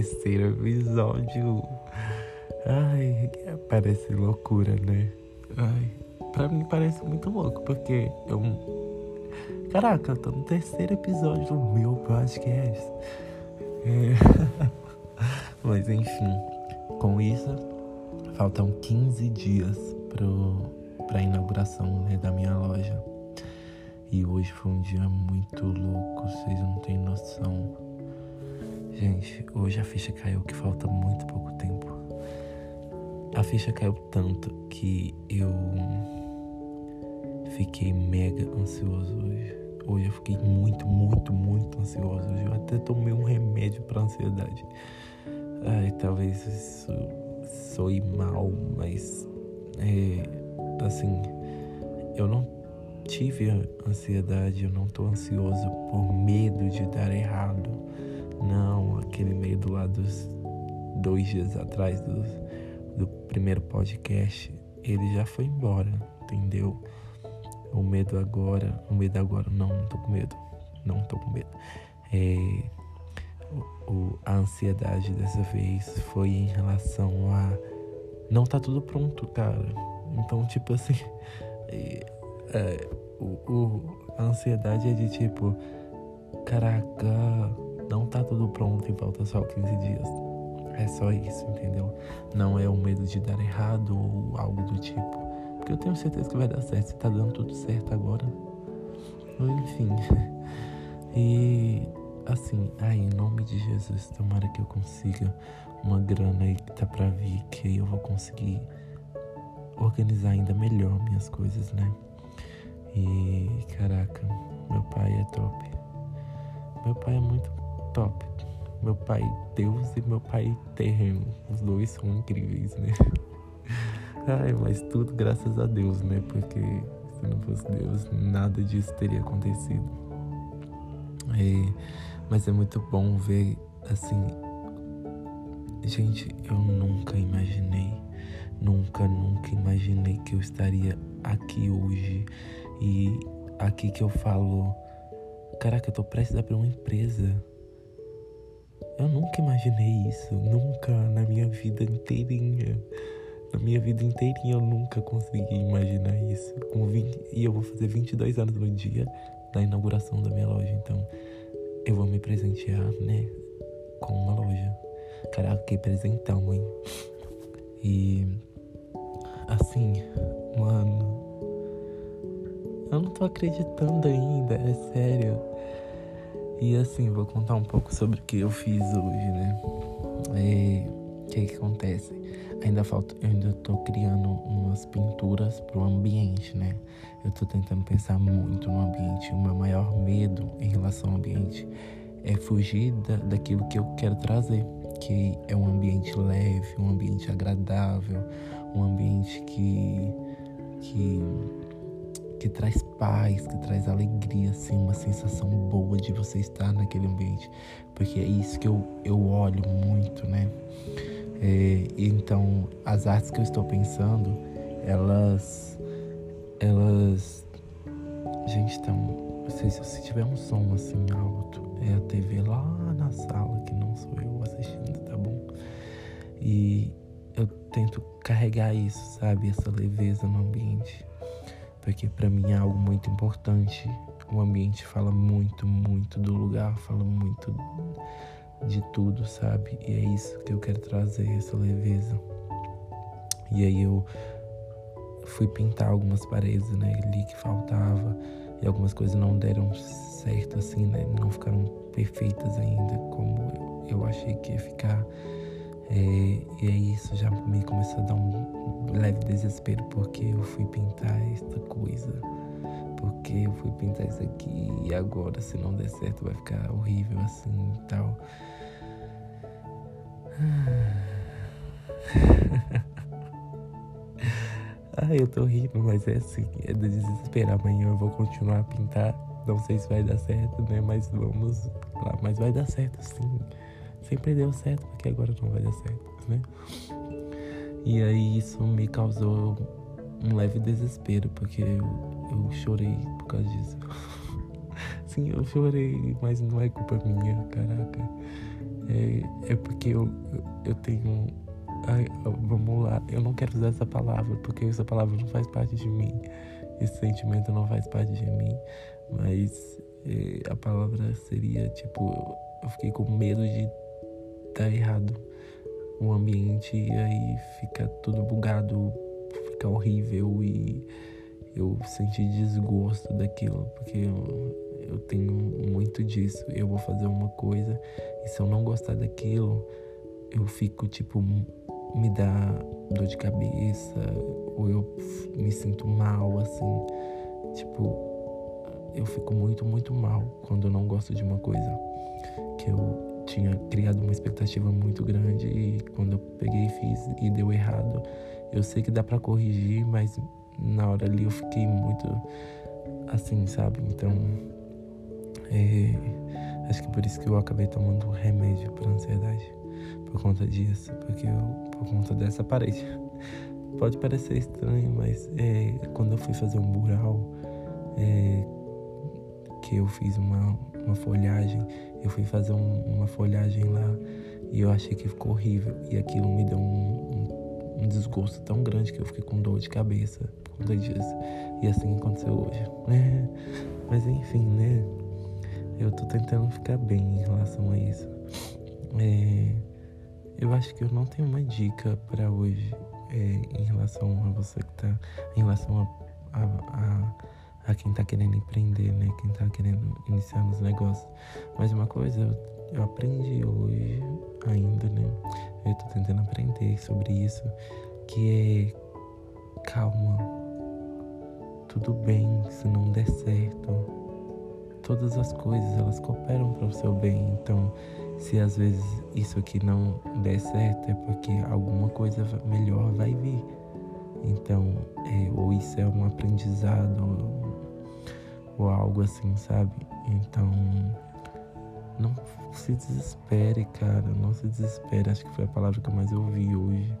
terceiro episódio. Ai, parece loucura, né? Ai, pra mim parece muito louco, porque eu. Caraca, eu tô no terceiro episódio do meu podcast. É... Mas enfim, com isso, faltam 15 dias pro, pra inauguração né, da minha loja. E hoje foi um dia muito louco, vocês não têm noção. Gente, hoje a ficha caiu que falta muito pouco tempo. A ficha caiu tanto que eu fiquei mega ansioso hoje. Hoje eu fiquei muito, muito, muito ansioso. Hoje eu até tomei um remédio para ansiedade. Ai, talvez isso soe mal, mas é assim, eu não tive ansiedade, eu não tô ansioso por medo de dar errado. Não, aquele medo lá dos dois dias atrás do, do primeiro podcast, ele já foi embora, entendeu? O medo agora, o medo agora, não, não tô com medo, não tô com medo. É, o, a ansiedade dessa vez foi em relação a não tá tudo pronto, cara. Então, tipo assim, é, é, o, o, a ansiedade é de tipo, caraca, não tá tudo pronto e falta só 15 dias. É só isso, entendeu? Não é o medo de dar errado ou algo do tipo. Porque eu tenho certeza que vai dar certo. Se tá dando tudo certo agora. Enfim. E assim, aí, em nome de Jesus, tomara que eu consiga uma grana aí que tá pra vir, que aí eu vou conseguir organizar ainda melhor minhas coisas, né? E caraca, meu pai é top. Meu pai é muito top. Meu pai Deus e meu pai terreno. Os dois são incríveis, né? Ai, mas tudo graças a Deus, né? Porque se não fosse Deus, nada disso teria acontecido. É, mas é muito bom ver assim. Gente, eu nunca imaginei, nunca, nunca imaginei que eu estaria aqui hoje e aqui que eu falo, caraca, eu tô prestes a abrir uma empresa. Eu nunca imaginei isso, nunca na minha vida inteirinha. Na minha vida inteirinha eu nunca consegui imaginar isso. Com 20, e eu vou fazer 22 anos no dia da inauguração da minha loja, então eu vou me presentear, né, com uma loja. Caraca, que presentão, hein? E assim, mano, eu não tô acreditando ainda, é sério. E assim, vou contar um pouco sobre o que eu fiz hoje, né? O que, que acontece? Ainda falta, eu ainda tô criando umas pinturas pro ambiente, né? Eu tô tentando pensar muito no ambiente. O meu maior medo em relação ao ambiente é fugir da, daquilo que eu quero trazer, que é um ambiente leve, um ambiente agradável, um ambiente que que que traz paz, que traz alegria, assim, uma sensação boa de você estar naquele ambiente. Porque é isso que eu, eu olho muito, né? É, então, as artes que eu estou pensando, elas. Elas. Gente, então. Se, se tiver um som assim alto, é a TV lá na sala, que não sou eu assistindo, tá bom? E eu tento carregar isso, sabe? Essa leveza no ambiente porque para mim é algo muito importante. O ambiente fala muito, muito do lugar, fala muito de tudo, sabe? E é isso que eu quero trazer, essa leveza. E aí eu fui pintar algumas paredes, né, ali que faltava, e algumas coisas não deram certo assim, né? Não ficaram perfeitas ainda como eu achei que ia ficar. É, e aí isso já me começou a dar um leve desespero porque eu fui pintar esta coisa. Porque eu fui pintar isso aqui e agora se não der certo vai ficar horrível assim e tal. Ai, eu tô rindo, mas é assim, é de desesperar. Amanhã eu vou continuar a pintar. Não sei se vai dar certo, né? Mas vamos lá. Mas vai dar certo sim sempre deu certo, porque agora não vai dar certo, né? E aí isso me causou um leve desespero, porque eu, eu chorei por causa disso. Sim, eu chorei, mas não é culpa minha, caraca. É, é porque eu, eu tenho. Ai, vamos lá, eu não quero usar essa palavra, porque essa palavra não faz parte de mim. Esse sentimento não faz parte de mim. Mas é, a palavra seria tipo, eu fiquei com medo de dar errado o ambiente e aí fica tudo bugado, fica horrível e eu senti desgosto daquilo, porque eu, eu tenho muito disso. Eu vou fazer uma coisa e se eu não gostar daquilo, eu fico tipo, me dá dor de cabeça, ou eu me sinto mal, assim. Tipo, eu fico muito, muito mal quando eu não gosto de uma coisa que eu tinha criado uma expectativa muito grande e quando eu peguei e fiz e deu errado, eu sei que dá para corrigir, mas na hora ali eu fiquei muito assim, sabe? Então, é, acho que por isso que eu acabei tomando remédio para ansiedade por conta disso, porque eu, por conta dessa parede. Pode parecer estranho, mas é, quando eu fui fazer um mural, é, que eu fiz uma, uma folhagem, eu fui fazer um, uma folhagem lá e eu achei que ficou horrível. E aquilo me deu um, um, um, desgosto tão grande que eu fiquei com dor de cabeça por conta disso. E assim aconteceu hoje. É, mas enfim, né? Eu tô tentando ficar bem em relação a isso. É, eu acho que eu não tenho uma dica para hoje é, em relação a você que tá. Em relação a, a, a a quem tá querendo empreender, né? Quem tá querendo iniciar nos negócios. Mas uma coisa eu, aprendi hoje ainda, né? Eu tô tentando aprender sobre isso, que é calma. Tudo bem se não der certo. Todas as coisas elas cooperam para o seu bem. Então, se às vezes isso aqui não der certo, é porque alguma coisa melhor vai vir. Então, é, ou isso é um aprendizado, ou algo assim, sabe? Então, não se desespere, cara. Não se desespere. Acho que foi a palavra que eu mais ouvi hoje,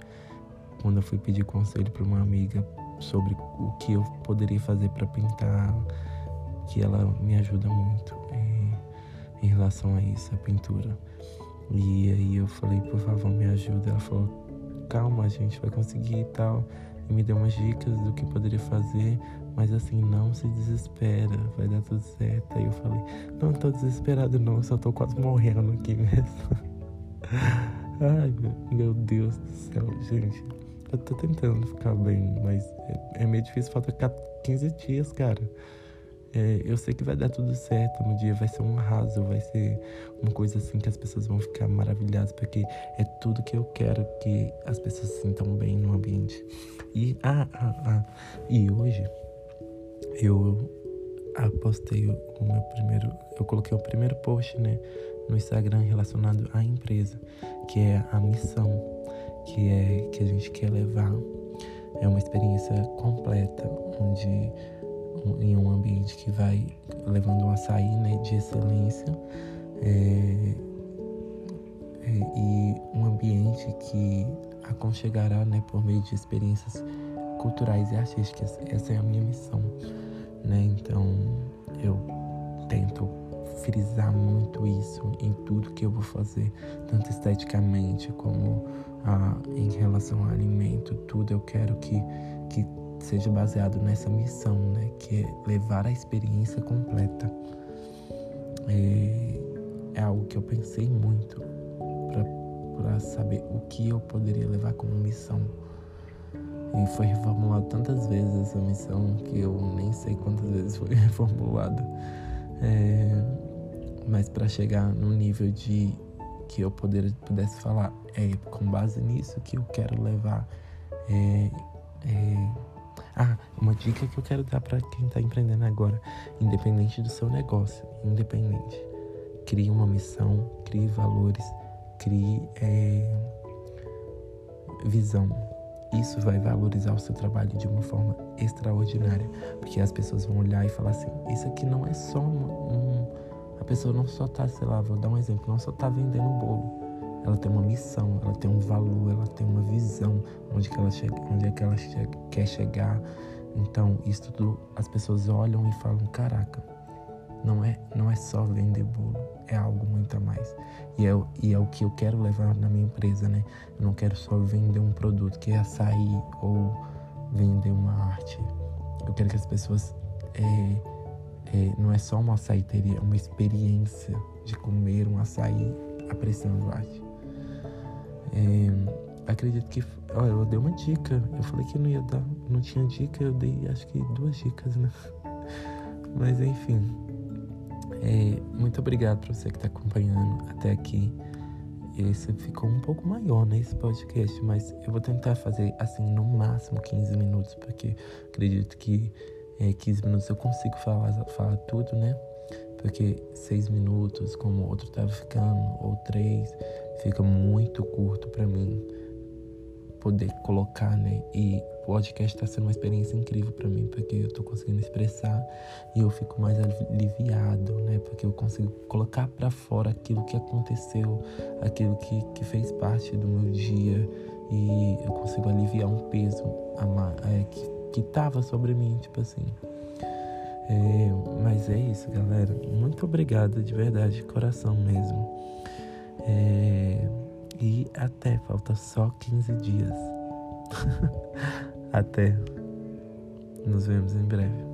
quando eu fui pedir conselho para uma amiga sobre o que eu poderia fazer para pintar, que ela me ajuda muito em, em relação a isso, a pintura. E aí eu falei, por favor, me ajuda. Ela falou, calma, a gente vai conseguir e tal. E me deu umas dicas do que poderia fazer mas assim, não se desespera, vai dar tudo certo. Aí eu falei, não tô desesperado não, só tô quase morrendo aqui mesmo. Ai, meu Deus do céu, gente. Eu tô tentando ficar bem, mas é, é meio difícil, falta 15 dias, cara. É, eu sei que vai dar tudo certo no dia, vai ser um arraso, vai ser uma coisa assim que as pessoas vão ficar maravilhadas, porque é tudo que eu quero que as pessoas se sintam bem no ambiente. E, ah, ah, ah, e hoje eu postei o meu primeiro, eu coloquei o primeiro post, né, no Instagram relacionado à empresa, que é a missão, que é que a gente quer levar. É uma experiência completa, onde em um ambiente que vai levando um açaí né, de excelência é, é, e um ambiente que aconchegará né, por meio de experiências culturais e artísticas. Essa é a minha missão né? Então eu tento frisar muito isso em tudo que eu vou fazer, tanto esteticamente como ah, em relação ao alimento, tudo eu quero que, que seja baseado nessa missão, né? Que é levar a experiência completa. É, é algo que eu pensei muito para saber o que eu poderia levar como missão e foi reformulado tantas vezes essa missão que eu nem sei quantas vezes foi reformulada. É, mas para chegar no nível de que eu poder, pudesse falar, é com base nisso que eu quero levar. É, é, ah, uma dica que eu quero dar para quem está empreendendo agora, independente do seu negócio, independente, crie uma missão, crie valores, crie é, visão isso vai valorizar o seu trabalho de uma forma extraordinária, porque as pessoas vão olhar e falar assim: isso aqui não é só um. um a pessoa não só tá, sei lá, vou dar um exemplo, não só tá vendendo bolo. Ela tem uma missão, ela tem um valor, ela tem uma visão onde, que ela, chega, onde é que ela quer chegar. Então, isso tudo as pessoas olham e falam: caraca, não é, não é só vender bolo, é algo muito a mais. E é, e é o que eu quero levar na minha empresa, né? Eu não quero só vender um produto que é açaí ou vender uma arte. Eu quero que as pessoas. É, é, não é só uma açaí, teria uma experiência de comer um açaí apreciando arte. É, acredito que. Olha, eu dei uma dica. Eu falei que não ia dar. Não tinha dica, eu dei acho que duas dicas, né? Mas enfim. É, muito obrigado para você que está acompanhando até aqui. Esse ficou um pouco maior, né? Esse podcast, mas eu vou tentar fazer assim no máximo 15 minutos, porque acredito que é, 15 minutos eu consigo falar, falar tudo, né? Porque 6 minutos, como o outro tava ficando, ou 3, fica muito curto para mim poder colocar, né? E o podcast está sendo uma experiência incrível para mim, porque eu tô conseguindo expressar e eu fico mais aliviado, né? Porque eu consigo colocar para fora aquilo que aconteceu, aquilo que, que fez parte do meu dia e eu consigo aliviar um peso é, que, que tava sobre mim, tipo assim. É, mas é isso, galera. Muito obrigado, de verdade, de coração mesmo. É, e até, falta só 15 dias. até. Nos vemos em breve.